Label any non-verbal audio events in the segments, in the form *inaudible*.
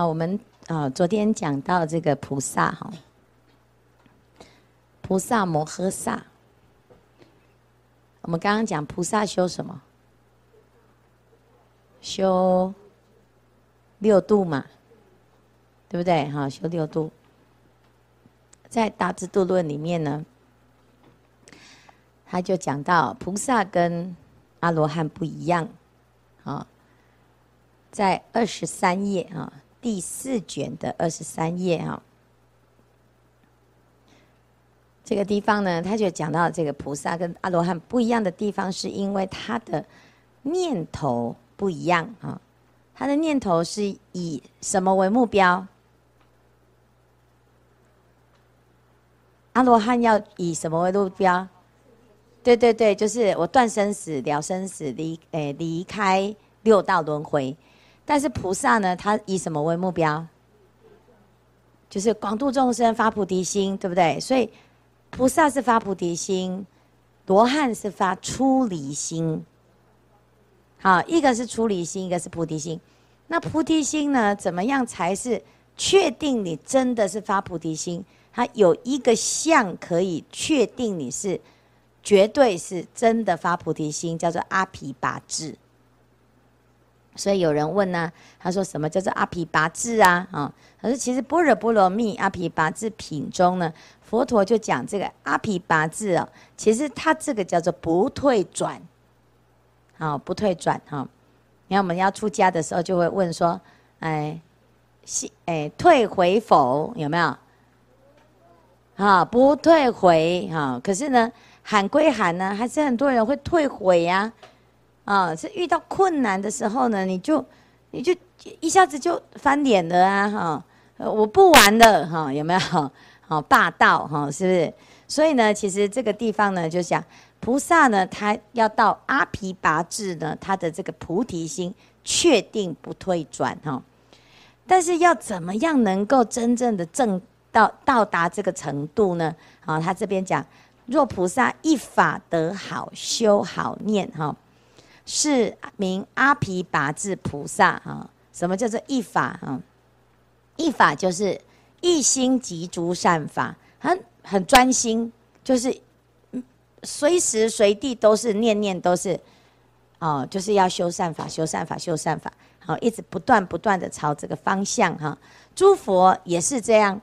好，我们啊、昨天讲到这个菩萨哈，菩萨摩诃萨。我们刚刚讲菩萨修什么？修六度嘛，对不对？哈，修六度，在《大智度论》里面呢，他就讲到菩萨跟阿罗汉不一样，啊，在二十三页啊。第四卷的二十三页哈，这个地方呢，他就讲到这个菩萨跟阿罗汉不一样的地方，是因为他的念头不一样啊。他的念头是以什么为目标？阿罗汉要以什么为目标？对对对，就是我断生死、了生死、离诶离开六道轮回。但是菩萨呢，他以什么为目标？就是广度众生，发菩提心，对不对？所以菩萨是发菩提心，罗汉是发出离心。好，一个是出离心，一个是菩提心。那菩提心呢，怎么样才是确定你真的是发菩提心？它有一个相可以确定你是绝对是真的发菩提心，叫做阿鞞跋致。所以有人问呢、啊，他说什么叫做阿毗跋致啊？啊，可是其实《般若波罗蜜阿毗跋致品》中呢，佛陀就讲这个阿毗跋致啊，其实他这个叫做不退转，好，不退转哈。你看我们要出家的时候，就会问说，哎，西哎退回否？有没有？啊，不退回哈。可是呢，喊归喊呢，还是很多人会退回呀、啊。啊，是遇到困难的时候呢，你就，你就一下子就翻脸了啊！哈，我不玩了哈，有没有？好霸道哈，是不是？所以呢，其实这个地方呢，就讲菩萨呢，他要到阿鞞跋致呢，他的这个菩提心确定不退转哈。但是要怎么样能够真正的证到到达这个程度呢？啊，他这边讲，若菩萨一法得好修好念哈。是名阿鞞跋致菩萨啊？什么叫做一法啊？一法就是一心即诸善法，很很专心，就是随时随地都是念念都是哦，就是要修善法，修善法，修善法，好，一直不断不断的朝这个方向哈。诸佛也是这样，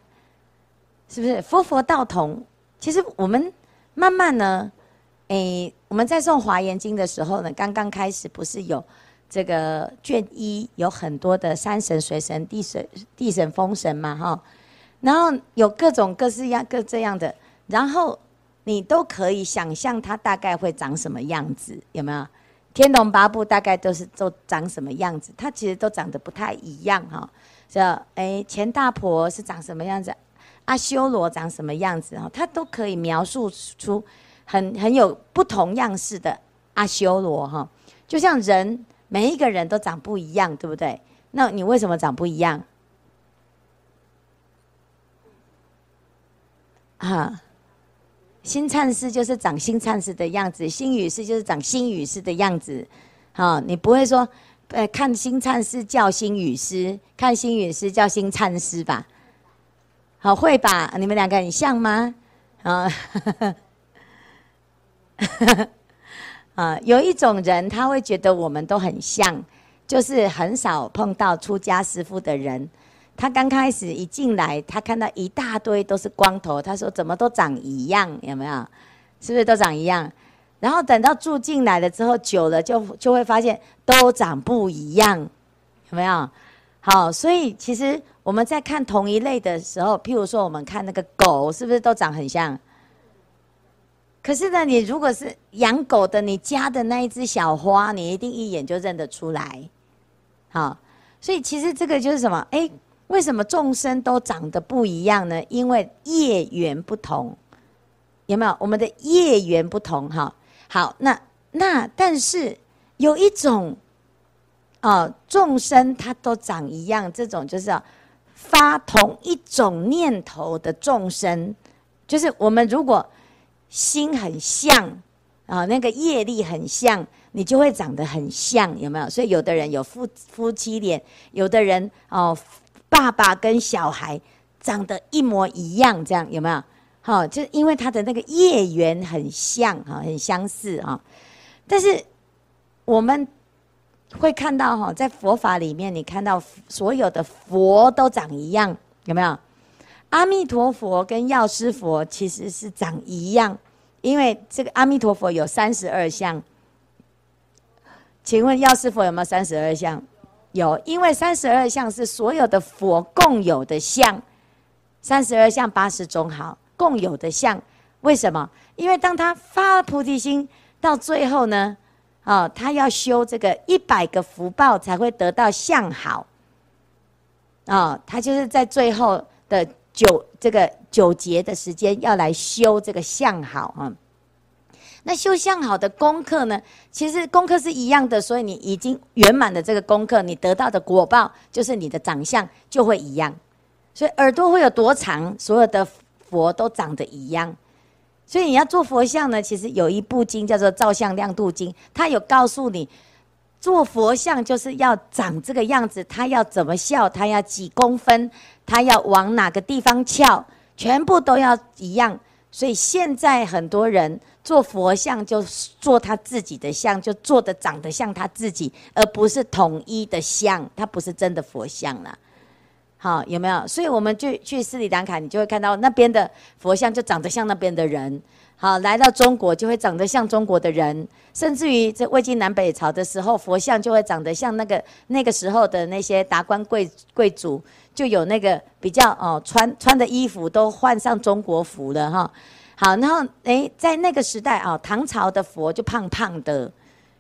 是不是？佛佛道同。其实我们慢慢呢。诶，我们在诵《华严经》的时候呢，刚刚开始不是有这个卷一有很多的山神、水神、地神、地神、风神嘛，哈，然后有各种各式样各这样的，然后你都可以想象它大概会长什么样子，有没有？天龙八部大概都是都长什么样子？它其实都长得不太一样，哈。这诶，钱大婆是长什么样子？阿修罗长什么样子？哈，它都可以描述出。很很有不同样式的阿修罗哈，就像人每一个人都长不一样，对不对？那你为什么长不一样？啊，新灿师就是长新灿师的样子，新语师就是长新语师的样子。好，你不会说，呃，看新灿师叫新语师，看新语师叫新灿师吧？好，会吧？你们两个很像吗？啊。*laughs* *laughs* 啊，有一种人他会觉得我们都很像，就是很少碰到出家师父的人。他刚开始一进来，他看到一大堆都是光头，他说怎么都长一样，有没有？是不是都长一样？然后等到住进来了之后，久了就就会发现都长不一样，有没有？好，所以其实我们在看同一类的时候，譬如说我们看那个狗，是不是都长很像？可是呢，你如果是养狗的，你家的那一只小花，你一定一眼就认得出来，好，所以其实这个就是什么？哎，为什么众生都长得不一样呢？因为业缘不同，有没有？我们的业缘不同，哈，好，那那但是有一种，啊，众生他都长一样，这种就是发同一种念头的众生，就是我们如果。心很像啊，那个业力很像，你就会长得很像，有没有？所以有的人有夫夫妻脸，有的人哦，爸爸跟小孩长得一模一样，这样有没有？好，就因为他的那个业缘很像哈，很相似啊。但是我们会看到哈，在佛法里面，你看到所有的佛都长一样，有没有？阿弥陀佛跟药师佛其实是长一样，因为这个阿弥陀佛有三十二相。请问药师佛有没有三十二相？有，因为三十二相是所有的佛共有的相，三十二相八十种好共有的相。为什么？因为当他发了菩提心，到最后呢，哦，他要修这个一百个福报才会得到相好。哦，他就是在最后的。九这个九节的时间要来修这个相好啊，那修相好的功课呢，其实功课是一样的，所以你已经圆满的这个功课，你得到的果报就是你的长相就会一样。所以耳朵会有多长，所有的佛都长得一样。所以你要做佛像呢，其实有一部经叫做《造像量度经》，它有告诉你。做佛像就是要长这个样子，他要怎么笑，他要几公分，他要往哪个地方翘，全部都要一样。所以现在很多人做佛像就做他自己的像，就做的长得像他自己，而不是统一的像，他不是真的佛像了。好，有没有？所以我们就去斯里兰卡，你就会看到那边的佛像就长得像那边的人。好，来到中国就会长得像中国的人，甚至于在魏晋南北朝的时候，佛像就会长得像那个那个时候的那些达官贵贵族，就有那个比较哦，穿穿的衣服都换上中国服了哈。好，然后诶，在那个时代啊，唐朝的佛就胖胖的，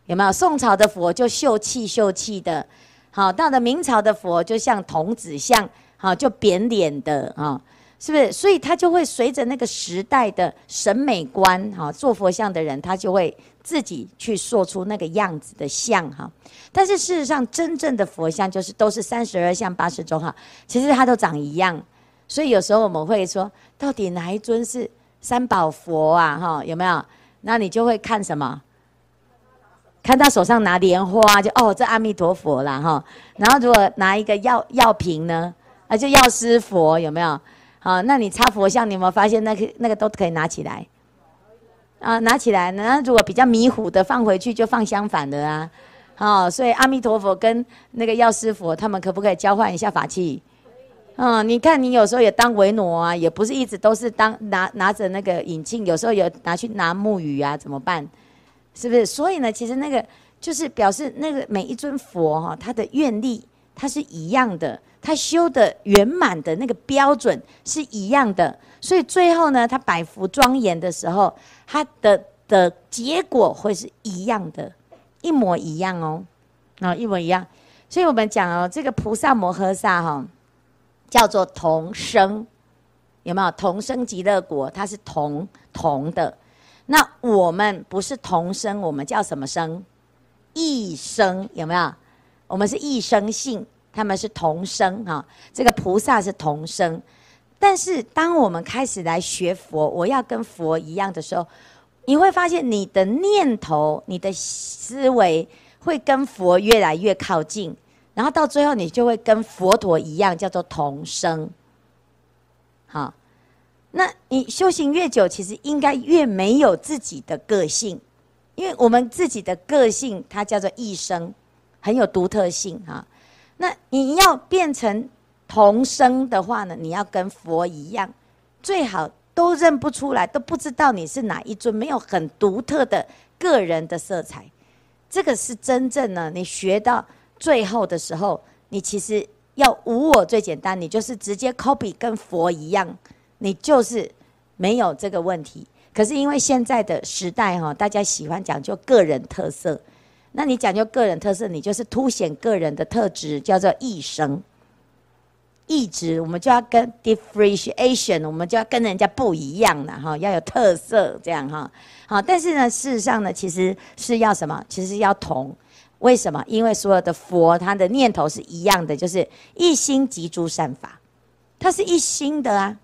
有没有？宋朝的佛就秀气秀气的，好，到了明朝的佛就像童子像，好，就扁脸的啊。是不是？所以他就会随着那个时代的审美观，哈，做佛像的人他就会自己去塑出那个样子的像，哈。但是事实上，真正的佛像就是都是三十二相八十种，哈，其实它都长一样。所以有时候我们会说，到底哪一尊是三宝佛啊？哈，有没有？那你就会看什么？看他手上拿莲花，就哦，这阿弥陀佛啦，哈。然后如果拿一个药药瓶呢，啊，就药师佛，有没有？啊，那你插佛像，你有没有发现那个那个都可以拿起来？啊，拿起来，那如果比较迷糊的放回去，就放相反的啊。好，所以阿弥陀佛跟那个药师佛，他们可不可以交换一下法器？嗯，你看你有时候也当维那啊，也不是一直都是当拿拿着那个引磬，有时候有拿去拿木鱼啊，怎么办？是不是？所以呢，其实那个就是表示那个每一尊佛哈，他的愿力它是一样的。他修的圆满的那个标准是一样的，所以最后呢，他百福庄严的时候，他的的结果会是一样的，一模一样哦，啊，一模一样。所以我们讲哦，这个菩萨摩诃萨哈，叫做同生，有没有？同生极乐国，它是同同的。那我们不是同生，我们叫什么生？异生，有没有？我们是异生性。他们是同生哈，这个菩萨是同生，但是当我们开始来学佛，我要跟佛一样的时候，你会发现你的念头、你的思维会跟佛越来越靠近，然后到最后你就会跟佛陀一样，叫做同生。好，那你修行越久，其实应该越没有自己的个性，因为我们自己的个性它叫做异生，很有独特性哈。那你要变成同生的话呢？你要跟佛一样，最好都认不出来，都不知道你是哪一尊，没有很独特的个人的色彩。这个是真正呢，你学到最后的时候，你其实要无我最简单，你就是直接 copy 跟佛一样，你就是没有这个问题。可是因为现在的时代哈，大家喜欢讲究个人特色。那你讲究个人特色，你就是凸显个人的特质，叫做异生。异质，我们就要跟 differentiation，我们就要跟人家不一样了哈，要有特色这样哈。好，但是呢，事实上呢，其实是要什么？其实要同。为什么？因为所有的佛，他的念头是一样的，就是一心即诸善法，他是一心的啊。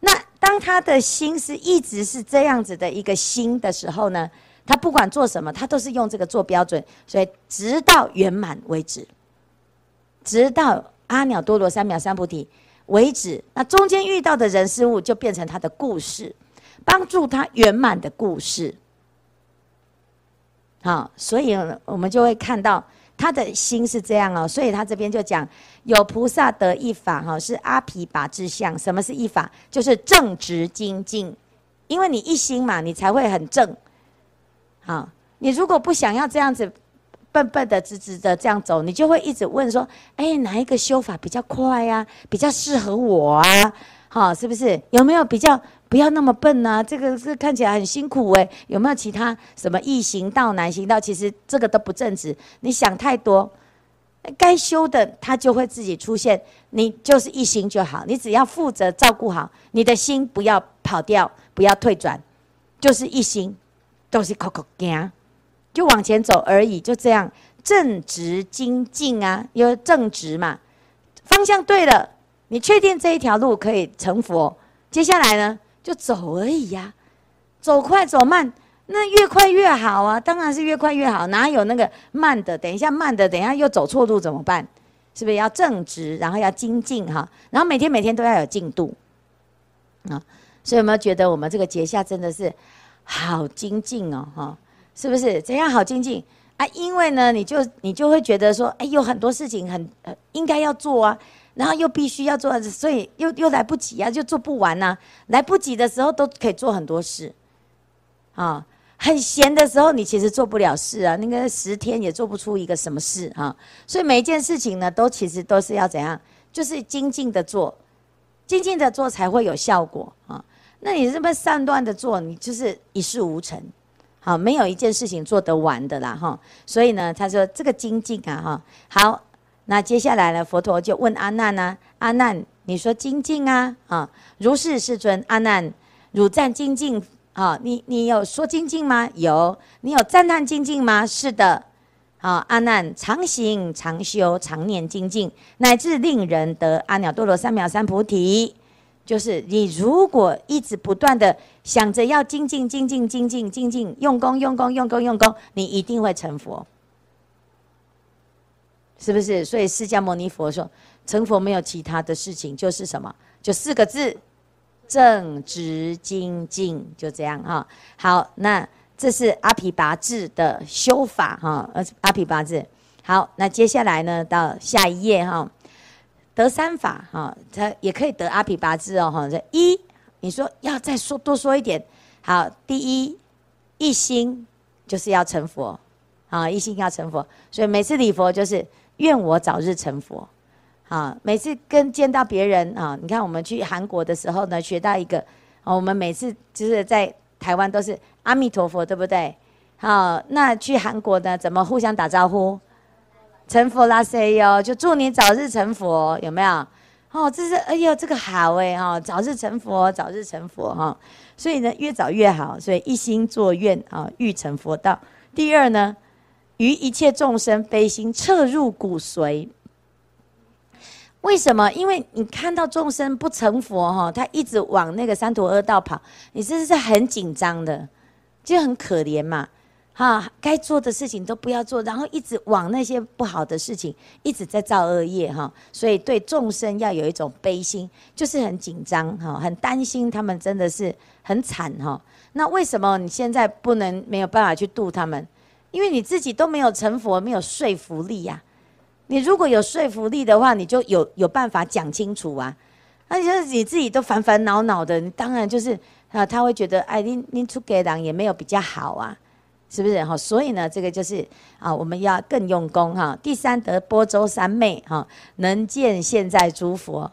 那当他的心是一直是这样子的一个心的时候呢？他不管做什么，他都是用这个做标准，所以直到圆满为止，直到阿耨多罗三藐三菩提为止。那中间遇到的人事物就变成他的故事，帮助他圆满的故事。好，所以我们就会看到他的心是这样哦。所以他这边就讲，有菩萨得一法哈，是阿毗跋致相。什么是一法？就是正直精进，因为你一心嘛，你才会很正。好，你如果不想要这样子笨笨的、直直的这样走，你就会一直问说：哎，哪一个修法比较快呀？比较适合我啊？好，是不是？有没有比较不要那么笨呢？这个是看起来很辛苦诶。有没有其他什么易行道、难行道？其实这个都不正直。你想太多，该修的它就会自己出现。你就是一心就好，你只要负责照顾好你的心，不要跑掉，不要退转，就是一心。都是靠靠行，就往前走而已，就这样正直精进啊，因为正直嘛，方向对了，你确定这一条路可以成佛，接下来呢就走而已呀、走快走慢，那越快越好啊，当然是越快越好，哪有那个慢的？等一下慢的，等一下又走错路怎么办？是不是要正直，然后要精进哈，然后每天每天都要有进度啊？所以有没有觉得我们这个结下真的是？好精进哦，哈，是不是？怎样好精进啊？因为呢，你就你就会觉得说，哎，有很多事情很呃应该要做啊，然后又必须要做，所以又又来不及啊，就做不完呐、来不及的时候都可以做很多事，啊，很闲的时候你其实做不了事啊，那个十天也做不出一个什么事、啊。所以每一件事情呢，都其实都是要怎样，就是精进的做，精进的做才会有效果啊。那你这么散乱的做，你就是一事无成，好，没有一件事情做得完的啦，哈。所以呢，他说这个精进啊，哈，好，那接下来呢，佛陀就问阿难呢，阿难，你说精进啊，啊，如是世尊，阿难，汝赞精进啊？你你有说精进吗？有，你有赞叹精进吗？是的，好，阿难，常行常修常念精进，乃至令人得阿耨多罗三藐三菩提。就是你如果一直不断的想着要精进、精进、精进、精进，用功、用功、用功、用功，你一定会成佛，是不是？所以释迦牟尼佛说，成佛没有其他的事情，就是什么？就四个字：正直精进。就这样哈。好，那这是阿毗跋致的修法哈。阿毗跋致。好，那接下来呢，到下一页哈。得三法哈，他也可以得阿毗跋致哦哈。这一，你说要再说多说一点，好，第一一心就是要成佛，啊，一心要成佛，所以每次礼佛就是愿我早日成佛，啊，每次跟见到别人啊，你看我们去韩国的时候呢，学到一个，我们每次就是在台湾都是阿弥陀佛，对不对？好，那去韩国呢，怎么互相打招呼？成佛啦塞哟，就祝你早日成佛，有没有？哦，这是哎呦，这个好哎哈，早日成佛，早日成佛哈。所以呢，越早越好，所以一心作愿啊，欲成佛道。第二呢，于一切众生悲心彻入骨髓。为什么？因为你看到众生不成佛哈，他一直往那个三途恶道跑，你这是很紧张的，就很可怜嘛。哈，该做的事情都不要做，然后一直往那些不好的事情一直在造恶业哈，所以对众生要有一种悲心，就是很紧张哈，很担心他们真的是很惨哈。那为什么你现在不能没有办法去度他们？因为你自己都没有成佛，没有说服力呀。你如果有说服力的话，你就有有办法讲清楚啊。那你说你自己都烦烦恼恼的，你当然就是啊，他会觉得哎，你你出给人也没有比较好啊。是不是哈？所以呢，这个就是啊，我们要更用功哈。第三得波舟三昧哈，能见现在诸佛。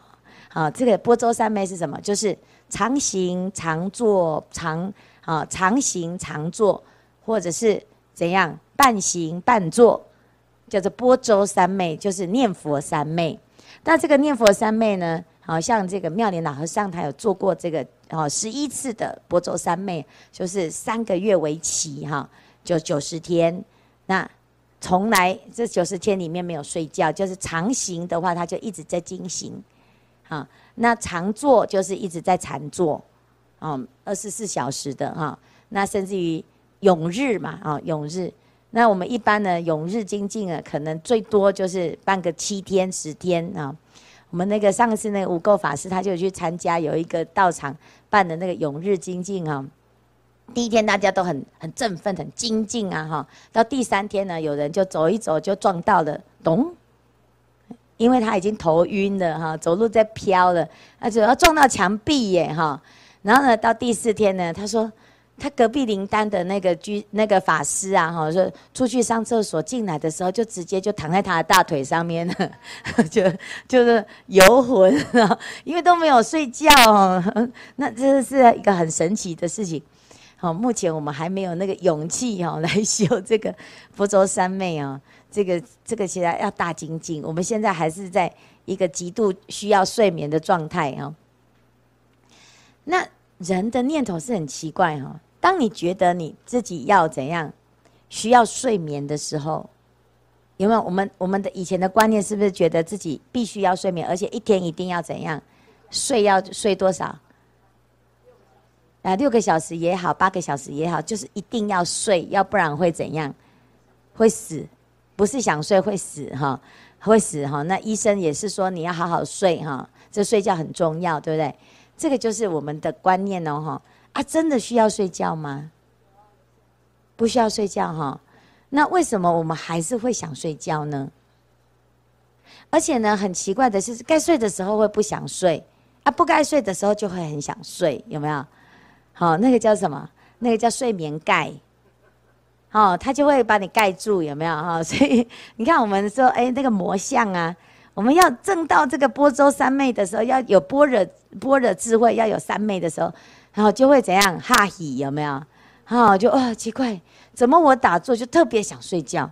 啊，这个波舟三昧是什么？就是常行常坐常啊，常行常坐，或者是怎样半行半坐，叫做波舟三昧，就是念佛三昧。那这个念佛三昧呢，好像这个妙莲老和尚他有做过这个哦十一次的波舟三昧，就是三个月为期哈。就九十天，那从来这九十天里面没有睡觉，就是常行的话，他就一直在精行，啊，那常坐就是一直在禅坐，啊，二十四小时的哈，那甚至于永日嘛，啊，永日。那我们一般呢，永日精进啊，可能最多就是办个七天、十天啊。我们那个上次那个无垢法师，他就去参加有一个道场办的那个永日精进啊。第一天大家都很很振奋、很精进啊，哈。到第三天呢，有人就走一走就撞到了，咚，因为他已经头晕了哈，走路在飘了，而且要撞到墙壁耶哈。然后呢，到第四天呢，他说。他隔壁灵丹的那个居那个法师啊，哈，说出去上厕所进来的时候，就直接就躺在他的大腿上面了，*laughs* 就就是游魂啊，因为都没有睡觉哦，*laughs* 那这是一个很神奇的事情。好，目前我们还没有那个勇气哈 *laughs* 来修这个佛州三昧啊，这个这个现在要大精进。我们现在还是在一个极度需要睡眠的状态啊。那人的念头是很奇怪哈。当你觉得你自己要怎样，需要睡眠的时候，有没有？我们我们的以前的观念是不是觉得自己必须要睡眠，而且一天一定要怎样，睡要睡多少？啊，六个小时也好，八个小时也好，就是一定要睡，要不然会怎样？会死，不是想睡会死哈，会死哈。那医生也是说你要好好睡哈，这睡觉很重要，对不对？这个就是我们的观念哦哈。啊，真的需要睡觉吗？不需要睡觉哈。那为什么我们还是会想睡觉呢？而且呢，很奇怪的是，该睡的时候会不想睡，啊，不该睡的时候就会很想睡，有没有？好，那个叫什么？那个叫睡眠盖。好，它就会把你盖住，有没有？哈，所以 *laughs* 你看，我们说，哎，那个魔像啊，我们要证到这个波州三昧的时候，要有般若般若智慧，要有三昧的时候。然后就会怎样哈喜有没有？哈就啊奇怪，怎么我打坐就特别想睡觉？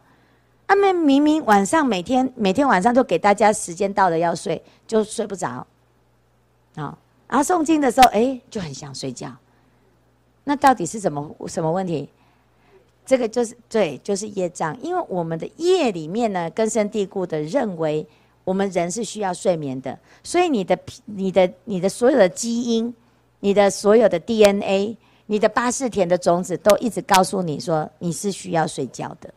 他们明明晚上每天每天晚上都给大家时间到了要睡，就睡不着。啊，然后诵经的时候，哎，就很想睡觉。那到底是怎么什么问题？这个就是对，就是业障。因为我们的业里面呢，根深蒂固的认为我们人是需要睡眠的，所以你的你的你的所有的基因。你的所有的 DNA，你的巴士田的种子都一直告诉你说你是需要睡觉的。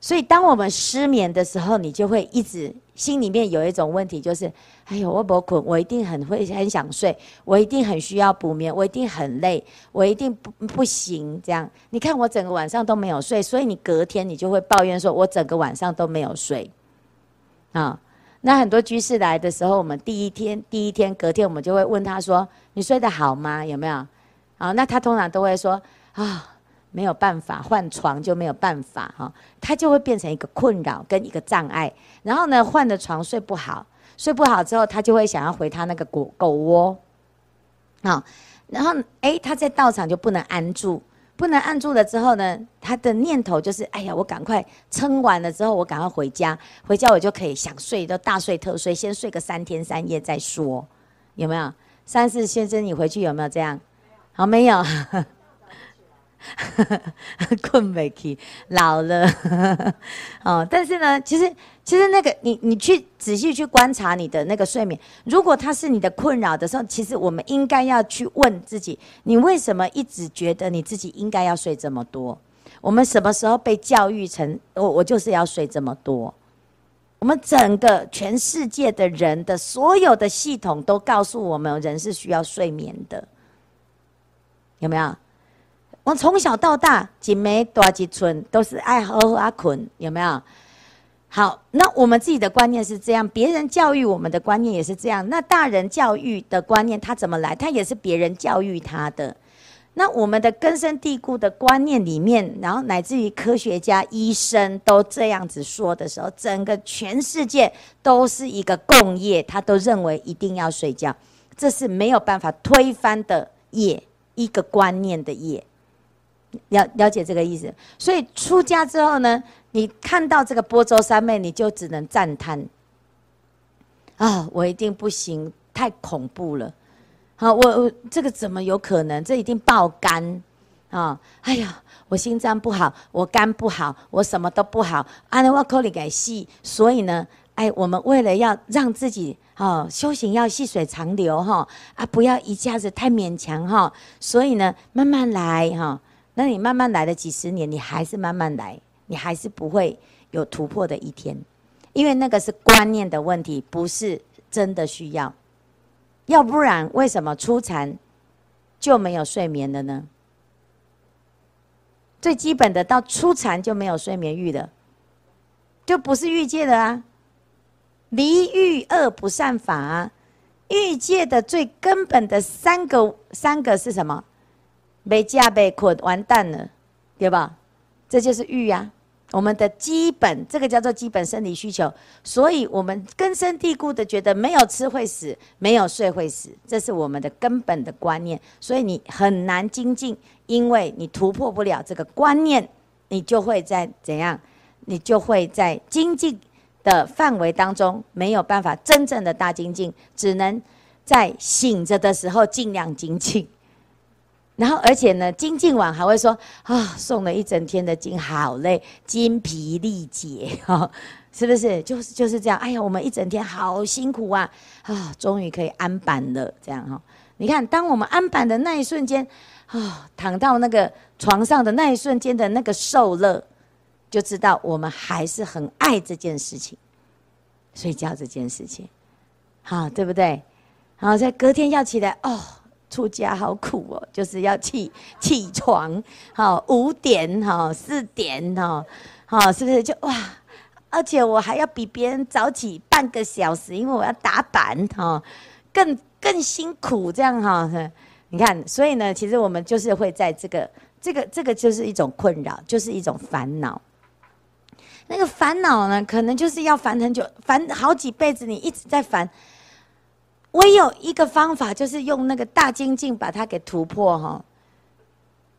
所以当我们失眠的时候，你就会一直心里面有一种问题，就是哎呦，我不困，我一定很会很想睡，我一定很需要补眠，我一定很累，我一定不不行。这样，你看我整个晚上都没有睡，所以你隔天你就会抱怨说，我整个晚上都没有睡，啊。那很多居士来的时候，我们第一天、第一天、隔天，我们就会问他说：“你睡得好吗？有没有？”啊，那他通常都会说：“啊，没有办法，换床就没有办法。”哈，他就会变成一个困扰跟一个障碍。然后呢，换了床睡不好，睡不好之后，他就会想要回他那个狗狗窝。好，然后哎，他在道场就不能安住。不能按住了之后呢，他的念头就是：哎呀，我赶快撑完了之后，我赶快回家，回家我就可以想睡，都大睡特睡，先睡个三天三夜再说，有没有？三四先生，你回去有没有这样？好，没有。*laughs* 困没起，老了 *laughs* 哦。但是呢，其实其实那个你你去仔细去观察你的那个睡眠，如果它是你的困扰的时候，其实我们应该要去问自己：你为什么一直觉得你自己应该要睡这么多？我们什么时候被教育成我我就是要睡这么多？我们整个全世界的人的所有的系统都告诉我们，人是需要睡眠的，有没有？我从小到大，几枚多几寸，都是爱好好啊困，有没有？好，那我们自己的观念是这样，别人教育我们的观念也是这样。那大人教育的观念，他怎么来？他也是别人教育他的。那我们的根深蒂固的观念里面，然后乃至于科学家、医生都这样子说的时候，整个全世界都是一个共业，他都认为一定要睡觉，这是没有办法推翻的业，一个观念的业。了了解这个意思，所以出家之后呢，你看到这个波州三昧，你就只能赞叹啊，我一定不行，太恐怖了。好，我我这个怎么有可能？这一定爆肝啊！哎呀，我心脏不好，我肝不好，我什么都不好，啊，那我口里给细。所以呢，哎，我们为了要让自己啊修行要细水长流哈啊，不要一下子太勉强哈，所以呢，慢慢来哈。那你慢慢来的几十年，你还是慢慢来，你还是不会有突破的一天，因为那个是观念的问题，不是真的需要。要不然，为什么初禅就没有睡眠了呢？最基本的，到初禅就没有睡眠欲了，就不是欲界的啊。离欲二不善法啊，欲界的最根本的三个三个是什么？没家被捆，完蛋了，对吧？这就是欲啊。我们的基本，这个叫做基本生理需求，所以我们根深蒂固的觉得没有吃会死，没有睡会死，这是我们的根本的观念，所以你很难精进，因为你突破不了这个观念，你就会在怎样？你就会在精进的范围当中没有办法真正的大精进，只能在醒着的时候尽量精进。然后，而且呢，精进完还会说啊，送了一整天的经，好累，筋疲力竭，哈，是不是？就是就是这样。哎呀，我们一整天好辛苦啊，啊，终于可以安板了，这样哈。你看，当我们安板的那一瞬间，啊，躺到那个床上的那一瞬间的那个受乐，就知道我们还是很爱这件事情，睡觉这件事情，好，对不对？然后在隔天要起来，哦。出家好苦哦，就是要起起床，好五点哈四点哈，好是不是就哇？而且我还要比别人早起半个小时，因为我要打板哈，更更辛苦这样哈。你看，所以呢，其实我们就是会在这个这个这个就是一种困扰，就是一种烦恼。那个烦恼呢，可能就是要烦很久，烦好几辈子，你一直在烦。唯有一个方法，就是用那个大精进把它给突破哈。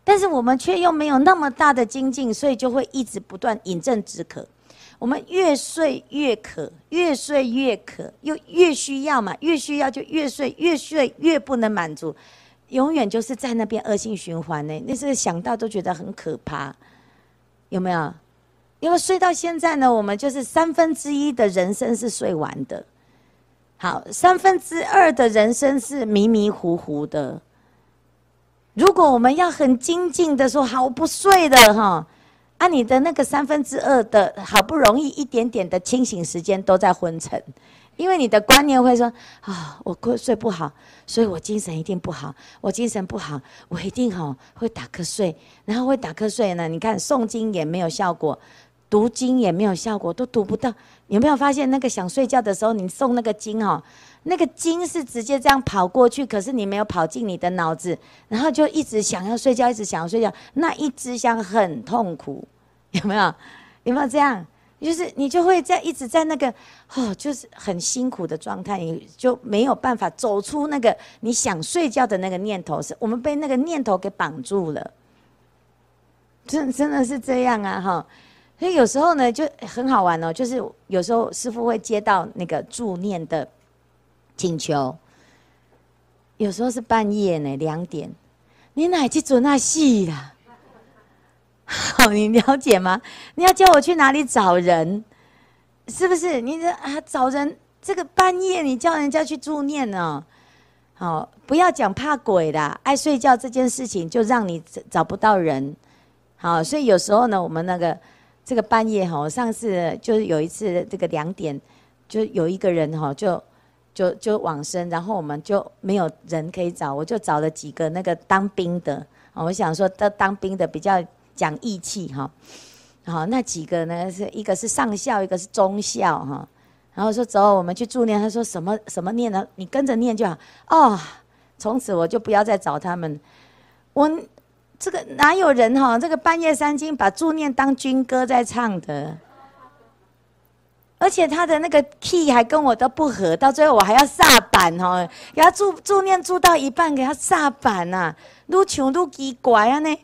但是我们却又没有那么大的精进，所以就会一直不断饮鸩止渴。我们越睡越渴，越睡越渴，又越需要嘛，越需要就越睡，越睡越不能满足，永远就是在那边恶性循环呢。那是想到都觉得很可怕，有没有？因为睡到现在呢，我们就是三分之一的人生是睡完的。好，三分之二的人生是迷迷糊糊的。如果我们要很精进的说，好，我不睡的哈，啊，你的那个三分之二的好不容易一点点的清醒时间都在昏沉，因为你的观念会说啊，我睡不好，所以我精神一定不好，我精神不好，我一定哈会打瞌睡，然后会打瞌睡呢，你看诵经也没有效果。读经也没有效果，都读不到。有没有发现那个想睡觉的时候，你诵那个经哦，那个经是直接这样跑过去，可是你没有跑进你的脑子，然后就一直想要睡觉，一直想要睡觉，那一直想很痛苦，有没有？有没有这样？就是你就会在一直在那个哦，就是很辛苦的状态，你就没有办法走出那个你想睡觉的那个念头，是我们被那个念头给绑住了，真真的是这样啊，哈。所以有时候呢，就很好玩哦。就是有时候师傅会接到那个助念的请求，有时候是半夜呢，两点，你哪去做那戏啦？好，*laughs* 你了解吗？你要叫我去哪里找人？是不是？你这啊找人，这个半夜你叫人家去助念呢？好，不要讲怕鬼啦，爱睡觉这件事情就让你找不到人。好，所以有时候呢，我们那个。这个半夜哈，我上次就是有一次这个两点，就有一个人哈，就就就往生，然后我们就没有人可以找，我就找了几个那个当兵的，我想说当当兵的比较讲义气哈，好那几个呢是一个是上校，一个是中校哈，然后说走，我们去助念，他说什么什么念呢？你跟着念就好。哦，从此我就不要再找他们，我。这个哪有人哈？这个半夜三更把助念当军歌在唱的，而且他的那个 key 还跟我都不合，到最后我还要煞板哈，给他助助念助到一半给他煞板呐，撸球撸奇怪啊呢。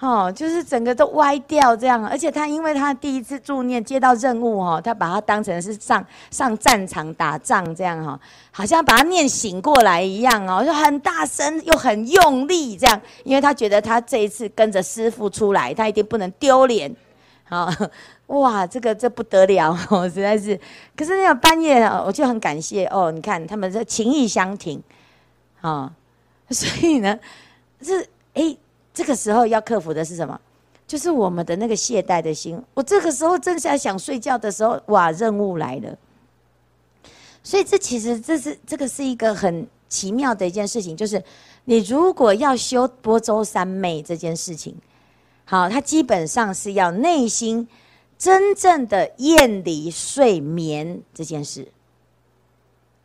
哦，就是整个都歪掉这样，而且他因为他第一次助念接到任务哦，他把他当成是上上战场打仗这样哈，好像把他念醒过来一样哦，就很大声又很用力这样，因为他觉得他这一次跟着师父出来，他一定不能丢脸。好，*laughs* 哇，这个这不得了哦，实在是。可是那个半夜我就很感谢哦，你看他们这情义相挺，啊，*laughs* 所以呢是哎。这个时候要克服的是什么？就是我们的那个懈怠的心。我这个时候正在想睡觉的时候，哇，任务来了。所以这其实这是这个是一个很奇妙的一件事情，就是你如果要修波州三昧这件事情，好，它基本上是要内心真正的厌离睡眠这件事，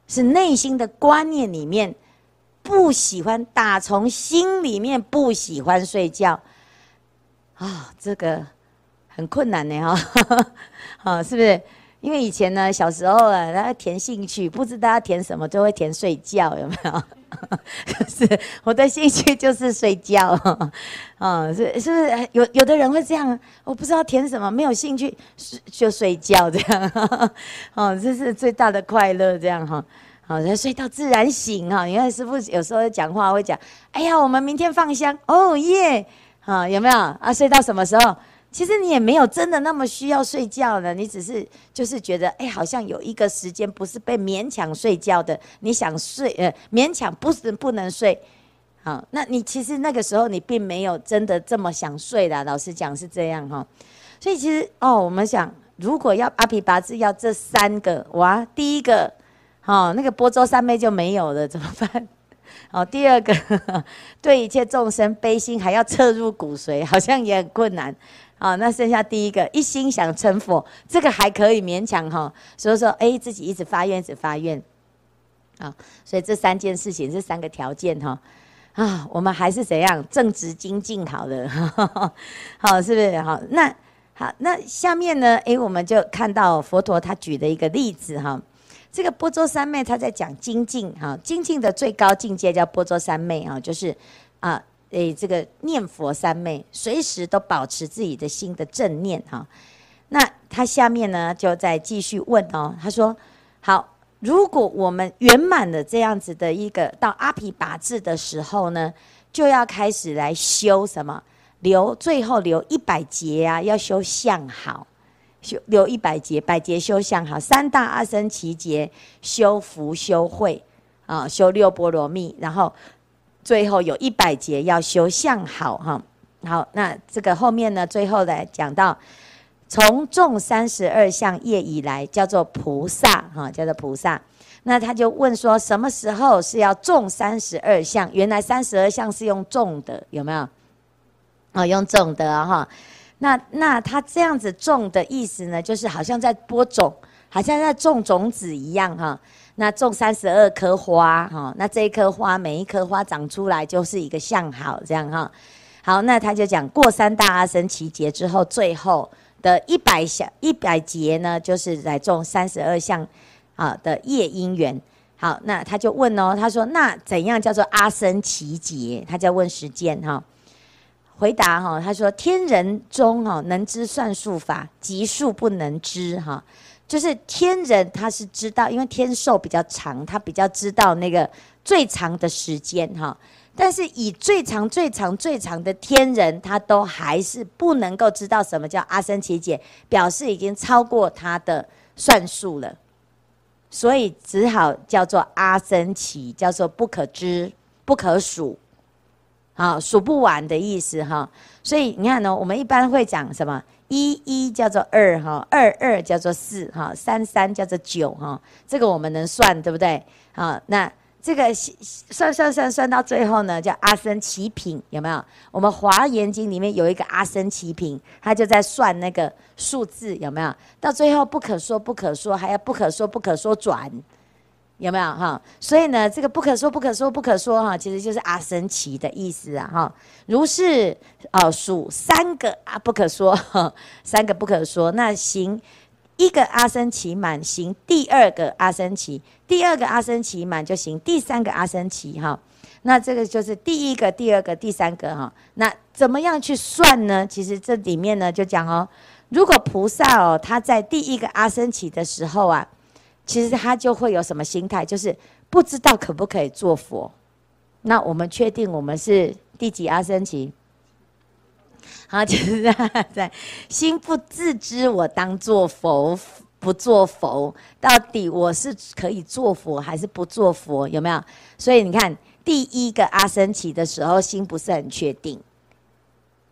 是内心的观念里面不喜欢，打从心里面不喜欢睡觉，啊、这个很困难呢，哈，*laughs* 啊，是不是？因为以前呢，小时候啊，他填兴趣，不知道要填什么，就会填睡觉，有没有？*laughs* 是我的兴趣就是睡觉，*laughs* 啊，是是不是有有的人会这样？我不知道填什么，没有兴趣就睡觉这样，哦，这是最大的快乐，这样哈，好，睡到自然醒哈。你看师父有时候讲话会讲，哎呀，我们明天放香，哦耶，啊，有没有啊？睡到什么时候？其实你也没有真的那么需要睡觉的，你只是就是觉得，哎，好像有一个时间不是被勉强睡觉的，你想睡，呃，勉强不是不能睡，好，那你其实那个时候你并没有真的这么想睡的，老实讲是这样哈。所以其实哦，我们想，如果要阿鞞跋致要这三个，哇，第一个，哦，那个波舟三昧就没有了，怎么办？*laughs* 哦，第二个，呵呵对一切众生悲心还要彻入骨髓，好像也很困难。啊，那剩下第一个一心想成佛，这个还可以勉强哈。所以说，哎，自己一直发愿，一直发愿，啊，所以这三件事情，这三个条件哈，啊，我们还是怎样正直精进好的，好，*laughs* 是不是好？那好，那下面呢，哎，我们就看到佛陀他举的一个例子哈，这个波州三昧他在讲精进哈，精进的最高境界叫波州三昧啊，就是啊。诶，这个念佛三昧，随时都保持自己的心的正念哈。那他下面呢，就再继续问哦。他说：“好，如果我们圆满了这样子的一个到阿毗跋致的时候呢，就要开始来修什么？留最后留一百劫啊，要修相好，修留一百劫，百劫修相好，三大阿僧只劫修福修慧啊，修六波罗蜜，然后。”最后有一百劫要修相好哈，好，那这个后面呢，最后来讲到从种三十二相业以来，叫做菩萨哈，叫做菩萨。那他就问说，什么时候是要种三十二相？原来三十二相是用种的，有没有？啊，用种的哈。那那他这样子种的意思呢，就是好像在播种，好像在种种子一样哈。那种三十二颗花哈，那这一颗花，每一颗花长出来就是一个相好，这样哈。好，那他就讲过三大阿僧只劫之后，最后的一百小一百劫呢，就是来种三十二相啊的业因缘。好，那他就问哦，他说那怎样叫做阿僧只劫？他就问实践哈，回答哈，他说天人中哈能知算数法，极数不能知哈。就是天人，他是知道，因为天寿比较长，他比较知道那个最长的时间哈。但是以最长、最长、最长的天人，他都还是不能够知道什么叫阿僧祇劫，表示已经超过他的算数了，所以只好叫做阿僧祇，叫做不可知、不可数，好，数不完的意思哈。所以你看呢，我们一般会讲什么？一一叫做二哈，二二叫做四哈，三三叫做九哈，这个我们能算对不对？好，那这个算算算算到最后呢，叫阿僧祇品有没有？我们华严经里面有一个阿僧祇品，他就在算那个数字有没有？到最后不可说不可说，还要不可说不可说转。有没有哈？所以呢，这个不可说、不可说、不可说哈，其实就是阿僧只的意思啊哈。如是哦，数三个啊不可说，三个不可说。那行一个阿僧只满，行第二个阿僧只，第二个阿僧只满就行第三个阿僧只哈。那这个就是第一个、第二个、第三个哈。那怎么样去算呢？其实这里面呢就讲哦，如果菩萨哦他在第一个阿僧只的时候啊。其实他就会有什么心态，就是不知道可不可以做佛。那我们确定我们是第几阿僧只？好，就是在心不自知，我当做佛不做佛，到底我是可以做佛还是不做佛？有没有？所以你看，第一个阿僧只的时候，心不是很确定。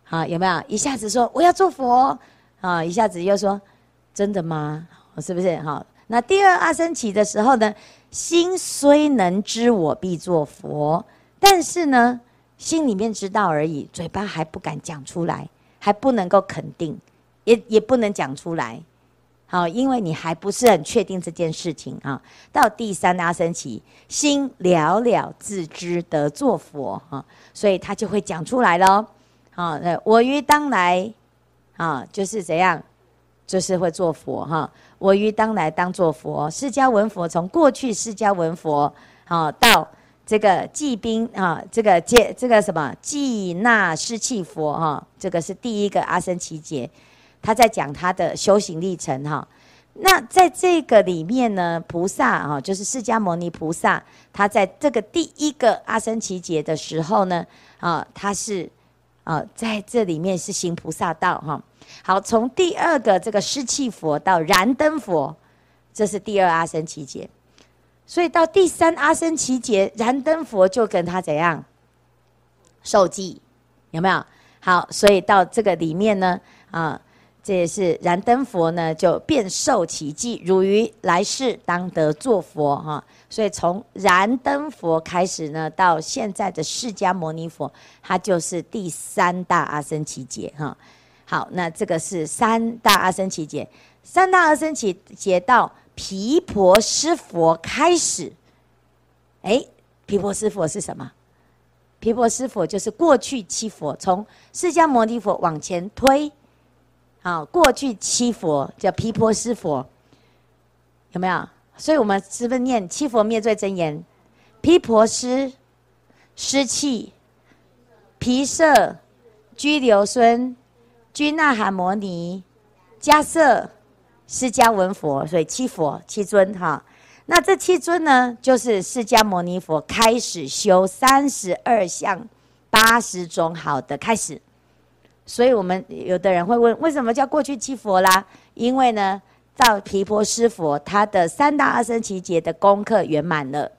好，有没有？一下子说我要做佛啊，一下子又说真的吗？是不是？好，那第二阿僧只的时候呢，心虽能知我必作佛，但是呢，心里面知道而已，嘴巴还不敢讲出来，还不能够肯定，也也不能讲出来。好，因为你还不是很确定这件事情啊。到第三阿僧只，心了了自知得作佛啊，所以他就会讲出来喽。啊，我于当来，啊，就是怎样，就是会做佛哈。我于当来当作佛，释迦文佛从过去释迦文佛，啊，到这个寂宾啊，这个接这个什么寂那失弃佛哈，这个是第一个阿僧只劫。他在讲他的修行历程哈，那在这个里面呢，菩萨啊，就是释迦牟尼菩萨，他在这个第一个阿僧只劫的时候呢，啊，他是啊在这里面是行菩萨道哈。好，从第二个这个失弃佛到燃灯佛，这是第二阿僧只劫，所以到第三阿僧只劫，燃灯佛就跟他怎样受记，有没有？好，所以到这个里面呢，啊。这也是燃灯佛呢，就变受其迹，汝于来世当得作佛哈。所以从燃灯佛开始呢，到现在的释迦牟尼佛，它就是第三大阿僧只劫哈。好，那这个是三大阿僧只劫，三大阿僧只劫到毗婆尸佛开始。哎，毗婆尸佛是什么？毗婆尸佛就是过去七佛，从释迦牟尼佛往前推。好，过去七佛叫毗婆尸佛，有没有？所以我们十分念七佛灭罪真言？毗婆尸、尸弃、毗舍、拘留孙、拘那含摩尼、迦叶、释迦文佛，所以七佛七尊哈。那这七尊呢，就是释迦牟尼佛开始修三十二相八十种好的开始。所以，我们有的人会问，为什么叫过去七佛啦？因为呢，到毗婆尸佛，他的三大阿僧只劫的功课圆满了，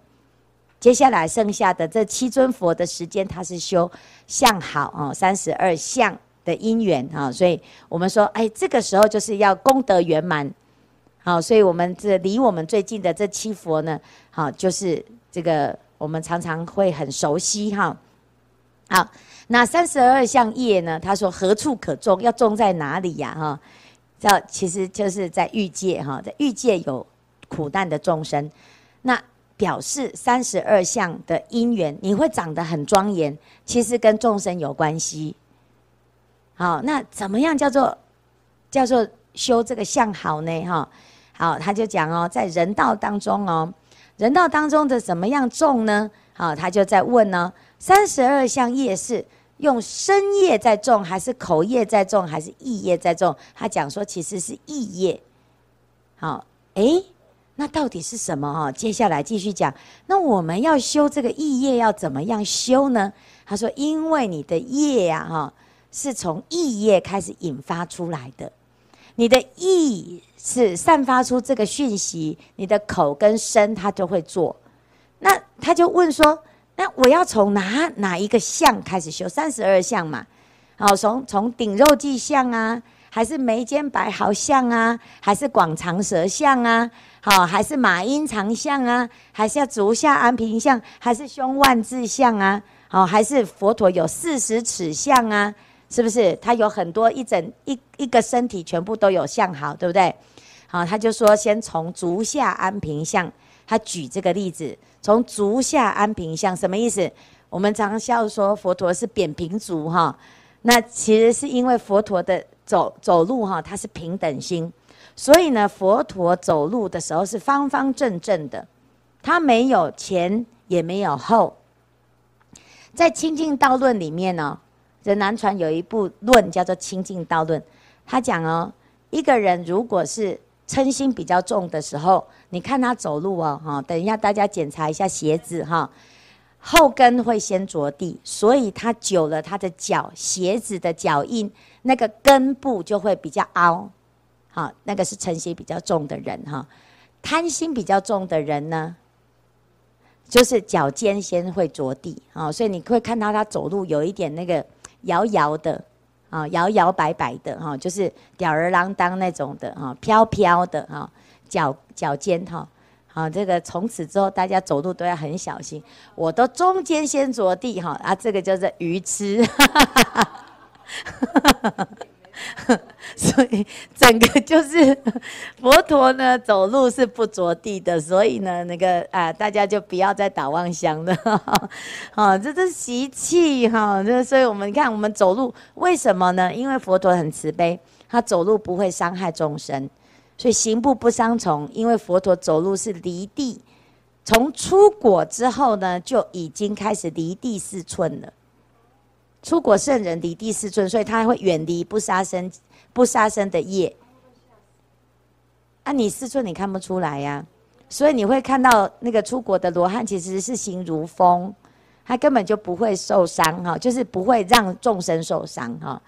接下来剩下的这七尊佛的时间，他是修相好啊，三十二相的因缘啊。所以我们说，哎，这个时候就是要功德圆满。好，所以我们这离我们最近的这七佛呢，好，就是这个我们常常会很熟悉哈。好。那三十二相业呢？他说何处可种？要种在哪里呀？哈，这其实就是在欲界哈，在欲界有苦难的众生，那表示三十二相的因缘，你会长得很庄严，其实跟众生有关系。好，那怎么样叫做叫做修这个相好呢？哈，好，他就讲哦，在人道当中哦，人道当中的怎么样种呢？好，他就在问呢，三十二相业是。用身业在种，还是口业在种，还是意业在种？他讲说，其实是意业。好，诶，那到底是什么？哈，接下来继续讲。那我们要修这个意业，要怎么样修呢？他说，因为你的业呀，哈，是从意业开始引发出来的。你的意是散发出这个讯息，你的口跟身，他就会做。那他就问说。那我要从哪哪一个相开始修？三十二相嘛，好，从从顶肉际相啊，还是眉间白毫相啊，还是广长舌相啊，好，还是马音长相啊，还是要足下安平相，还是胸万字相啊，好，还是佛陀有四十齿相啊？是不是？他有很多一整一一个身体全部都有相好，对不对？好，他就说先从足下安平相，他举这个例子。从足下安平相什么意思？我们常常笑说佛陀是扁平足哈，那其实是因为佛陀的走走路哈，他是平等心，所以呢，佛陀走路的时候是方方正正的，他没有前也没有后。在《清净道论》里面呢，这南传有一部论叫做《清净道论》，他讲哦，一个人如果是嗔心比较重的时候，你看他走路哦，哈，等一下大家检查一下鞋子哈，后跟会先着地，所以他久了，他的脚鞋子的脚印那个根部就会比较凹，好，那个是嗔心比较重的人哈，贪心比较重的人呢，就是脚尖先会着地啊，所以你会看到他走路有一点那个摇摇的啊，摇摇摆摆的哈，就是吊儿郎当那种的哈，飘飘的哈，脚脚尖哈，好，这个从此之后大家走路都要很小心，我都中间先着地哈，啊，这个就是愚痴。*laughs* 所以整个就是佛陀呢，走路是不着地的，所以呢，那个啊，大家就不要再打妄想了，*laughs* 啊，这是习气哈。这所以我们看我们走路为什么呢？因为佛陀很慈悲，他走路不会伤害众生，所以行步不相从。因为佛陀走路是离地，从出果之后呢，就已经开始离地四寸了。出果圣人离地四寸，所以他会远离不杀生、不杀生的业。啊，你四寸你看不出来呀、所以你会看到那个出果的罗汉其实是行如风，他根本就不会受伤哈，就是不会让众生受伤哈。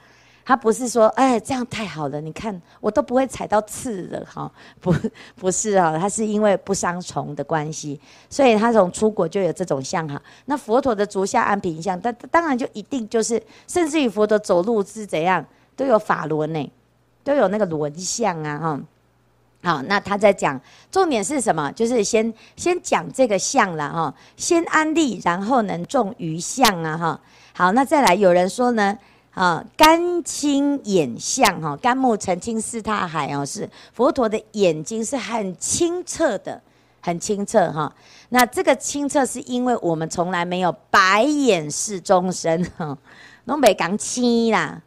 他不是说，哎，这样太好了，你看我都不会踩到刺了哈，*laughs* 不，不是啊，他是因为不伤虫的关系，所以他从出国就有这种相哈。那佛陀的足下安平相，他当然就一定就是，甚至于佛陀走路是怎样，都有法轮呢，都有那个轮相啊哈。好，那他在讲，重点是什么？就是先先讲这个相了哈，先安立，然后能种余相啊哈。好，那再来有人说呢？啊，甘清眼相哈，甘木澄清似大海哦，是佛陀的眼睛是很清澈的，很清澈哈。那这个清澈是因为我们从来没有白眼视众生哈，拢袂讲青啦，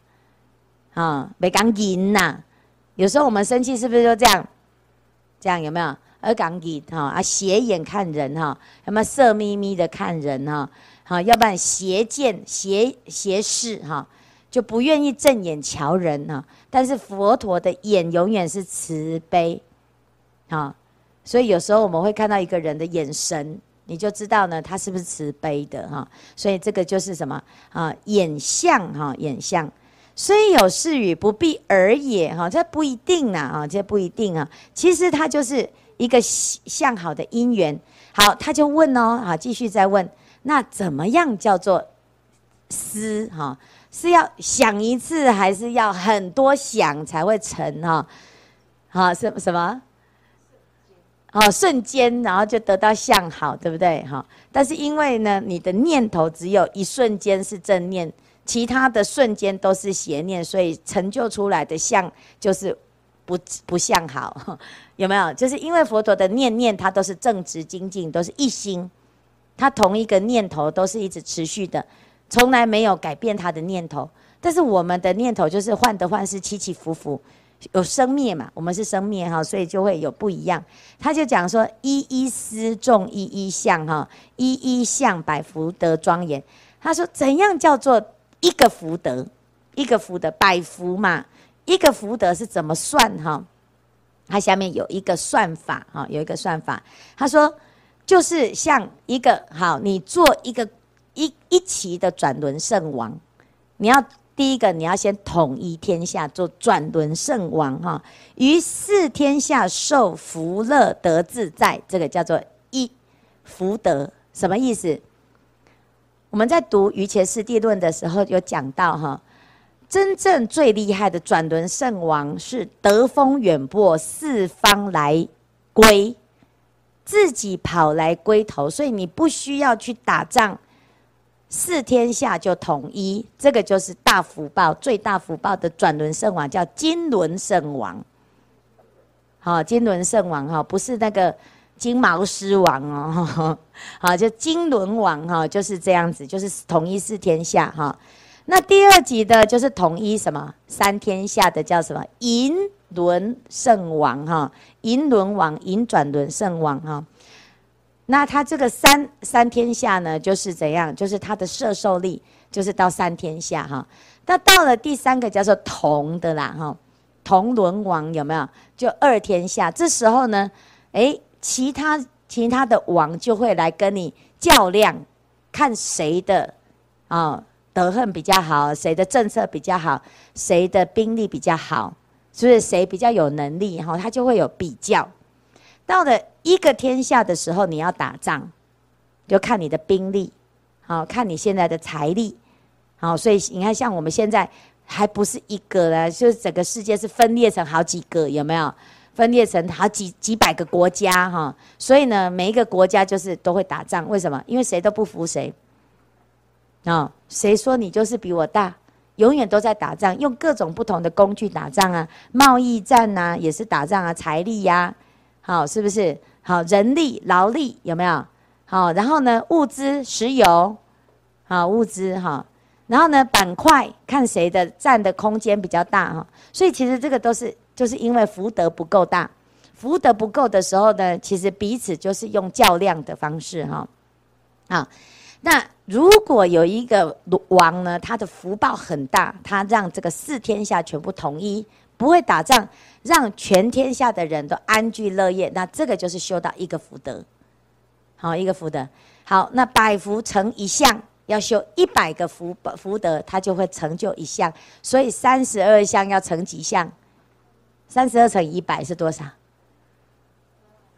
啊，袂讲银呐。有时候我们生气是不是就这样？这样有没有？而讲银哈啊，斜眼看人哈，有没有色眯眯的看人哈？好，要不然斜见斜斜视哈。就不愿意正眼瞧人啊，但是佛陀的眼永远是慈悲，啊，所以有时候我们会看到一个人的眼神，你就知道呢，他是不是慈悲的哈。所以这个就是什么啊？眼相哈，眼相虽有是与，不必而也哈，这不一定呐啊，这不一定啊。其实他就是一个向好的因缘。好，他就问哦，啊，继续再问，那怎么样叫做思哈？是要想一次，还是要很多想才会成哈？好，什什么？哦，瞬间，然后就得到相好，对不对？哈，但是因为呢，你的念头只有一瞬间是正念，其他的瞬间都是邪念，所以成就出来的相就是不不相好，*laughs* 有没有？就是因为佛陀的念念，它都是正直精进，都是一心，它同一个念头都是一直持续的。从来没有改变他的念头，但是我们的念头就是患得患失，起起伏伏，有生灭嘛？我们是生灭哈，所以就会有不一样。他就讲说：一一思众一一相哈，一一相百福德庄严。他说怎样叫做一个福德？一个福德百福嘛？一个福德是怎么算哈？他下面有一个算法哈，有一个算法。他说就是像一个好，你做一个。一一期的转轮圣王，你要第一个，你要先统一天下，做转轮圣王哈，于四天下受福乐得自在，这个叫做一福德，什么意思？我们在读《瑜伽师地论》的时候有讲到哈，真正最厉害的转轮圣王是得风远播，四方来归，自己跑来归头，所以你不需要去打仗。四天下就统一，这个就是大福报，最大福报的转轮圣王叫金轮圣王。好，金轮圣王哈，不是那个金毛狮王哦，*laughs* 好，就金轮王哈，就是这样子，就是统一四天下哈。那第二级的就是统一什么三天下的叫什么银轮圣王哈，银轮王，银转轮圣王哈。那他这个三三天下呢，就是怎样？就是他的摄受力，就是到三天下哈。那到了第三个叫做铜的啦哈，铜轮王有没有？就二天下，这时候呢，诶，其他其他的王就会来跟你较量，看谁的啊德行比较好，谁的政策比较好，谁的兵力比较好，是不是谁比较有能力哈？他就会有比较。到了一个天下的时候，你要打仗，就看你的兵力，好看你现在的财力，好，所以你看，像我们现在还不是一个呢，就是整个世界是分裂成好几个，有没有？分裂成好几几百个国家哈，所以呢，每一个国家就是都会打仗。为什么？因为谁都不服谁啊？谁说你就是比我大？永远都在打仗，用各种不同的工具打仗啊，贸易战呐也是打仗啊，财力呀，好是不是？好人力、劳力有没有？好，然后呢，物资、石油，好物资哈，然后呢，板块看谁的占的空间比较大哈，所以其实这个都是。就是因为福德不够大，福德不够的时候呢，其实彼此就是用较量的方式哈。啊，那如果有一个王呢，他的福报很大，他让这个四天下全部统一，不会打仗，让全天下的人都安居乐业，那这个就是修到一个福德。好，一个福德。好，那百福成一项，要修一百个福福德，他就会成就一项。所以三十二项要成几项？三十二乘一百是多少？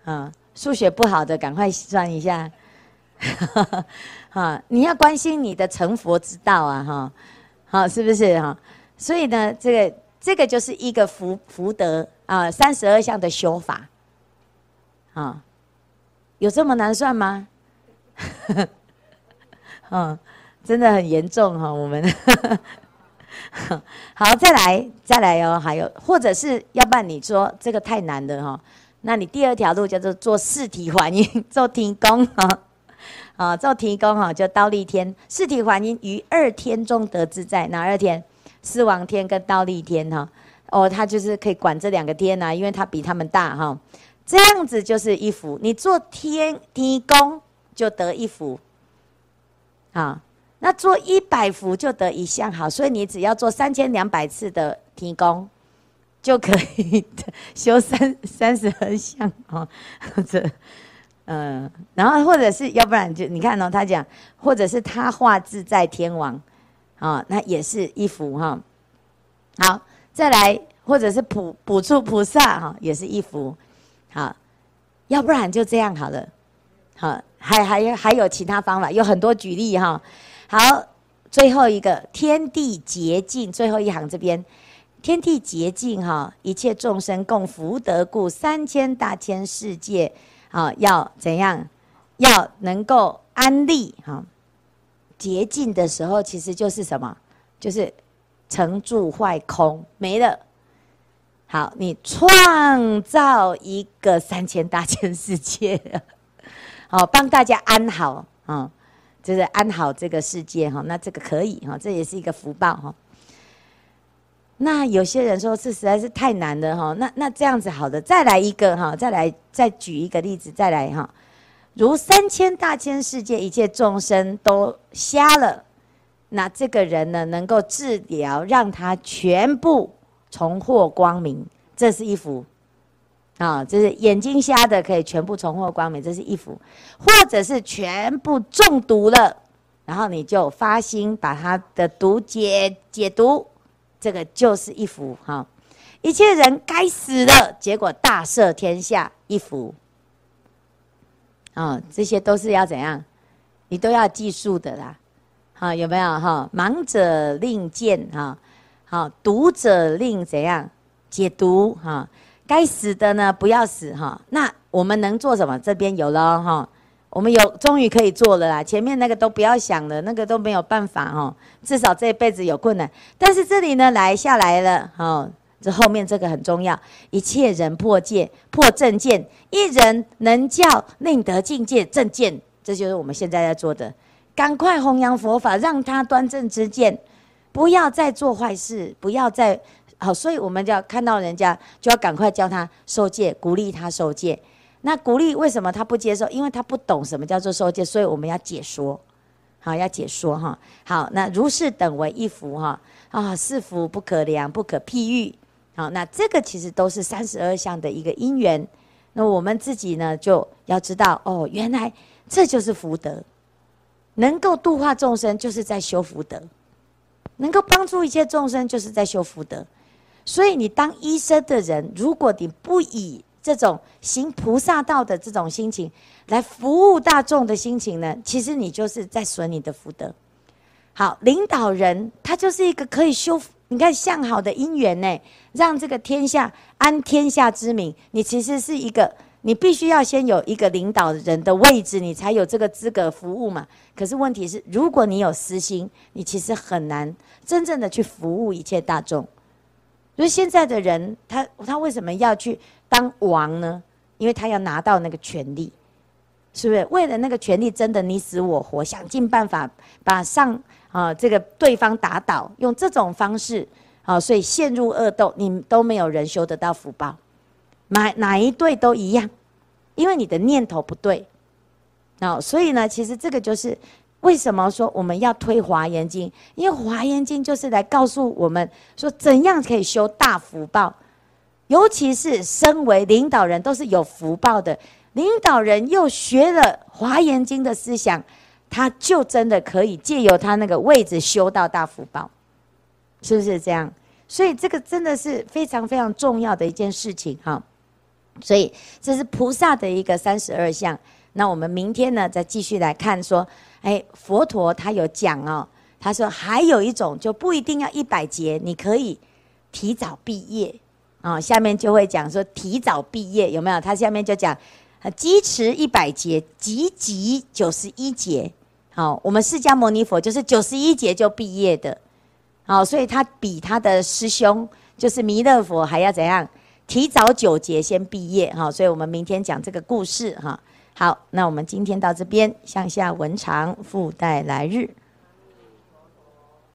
啊，数学不好的赶快算一下。*laughs* 哈，你要关心你的成佛之道啊，哈，好，是不是哈？所以呢，这个这个就是一个福福德啊，三十二项的修法。啊，有这么难算吗？嗯，*laughs* 真的很严重哈，我们。*laughs* 好，再来，再来哦。还有，或者是要不然你说这个太难了哈，那你第二条路叫做做四体还阴，*laughs* 做天公哈，啊，做天公哈，就忉利天，四体还阴于二天中得自在。哪二天？四王天跟倒立天哈。哦，他就是可以管这两个天呐，因为他比他们大哈。这样子就是一幅，你做天天公就得一幅，啊。那做一百幅就得一相好，所以你只要做三千两百次的天公，就可以 *laughs* 修三三十二相哦。或者，嗯，然后或者是要不然就你看哦，他讲，或者是他化自在天王，啊，那也是一幅哈。好，再来，或者是普普助菩萨哈，也是一幅。好，要不然就这样好了。好，还还有还有其他方法，有很多举例哈。好，最后一个天地洁净，最后一行这边，天地洁净哈，一切众生共福德故，三千大千世界，啊，要怎样？要能够安利哈，洁净的时候，其实就是什么？就是成住坏空没了。好，你创造一个三千大千世界，好，*laughs* 帮大家安好啊。就是安好这个世界哈，那这个可以哈，这也是一个福报哈。那有些人说这实在是太难了哈，那那这样子好的，再来一个哈，再来再举一个例子，再来哈。如三千大千世界一切众生都瞎了，那这个人呢，能够治疗，让他全部重获光明，这是一幅。啊，就是眼睛瞎的可以全部重获光明，这是一幅；或者是全部中毒了，然后你就发心把他的毒解解毒，这个就是一幅哈。一切人该死了，结果大赦天下，一幅。啊，这些都是要怎样？你都要计数的啦。好，有没有哈？盲者令见哈，好，毒者令怎样解毒哈？该死的呢，不要死哈。那我们能做什么？这边有了哈，我们有终于可以做了啦。前面那个都不要想了，那个都没有办法哈。至少这一辈子有困难，但是这里呢，来下来了哈。这后面这个很重要，一切人破戒破正见，一人能教令得境界正见，这就是我们现在在做的。赶快弘扬佛法，让他端正之见，不要再做坏事，不要再。好，所以我们就要看到人家，就要赶快教他受戒，鼓励他受戒。那鼓励为什么他不接受？因为他不懂什么叫做受戒，所以我们要解说。好，要解说哈。好，那如是等为一福哈啊，是福不可量，不可譬喻。好，那这个其实都是三十二相的一个因缘。那我们自己呢，就要知道哦，原来这就是福德，能够度化众生，就是在修福德；能够帮助一切众生，就是在修福德。所以，你当医生的人，如果你不以这种行菩萨道的这种心情来服务大众的心情呢，其实你就是在损你的福德。好，领导人他就是一个可以修你看向好的姻缘呢，让这个天下安天下之民。你其实是一个，你必须要先有一个领导人的位置，你才有这个资格服务嘛。可是问题是，如果你有私心，你其实很难真正的去服务一切大众。所以现在的人，他他为什么要去当王呢？因为他要拿到那个权力，是不是？为了那个权力，真的你死我活，想尽办法把上啊这个对方打倒，用这种方式啊，所以陷入恶斗，你都没有人修得到福报，哪哪一对都一样，因为你的念头不对。啊，所以呢，其实这个就是。为什么说我们要推《华严经》？因为《华严经》就是来告诉我们说，怎样可以修大福报。尤其是身为领导人，都是有福报的。领导人又学了《华严经》的思想，他就真的可以借由他那个位置修到大福报，是不是这样？所以这个真的是非常非常重要的一件事情哈。所以这是菩萨的一个三十二相。那我们明天呢，再继续来看说。哎，佛陀他有讲哦，他说还有一种就不一定要一百劫，你可以提早毕业啊、下面就会讲说提早毕业有没有？他下面就讲，啊积持一百劫，积集九十一劫。好，我们释迦牟尼佛就是九十一劫就毕业的，好，所以他比他的师兄就是弥勒佛还要怎样？提早九劫先毕业哈。所以我们明天讲这个故事哈。好，那我们今天到这边，向下文长，附带来日。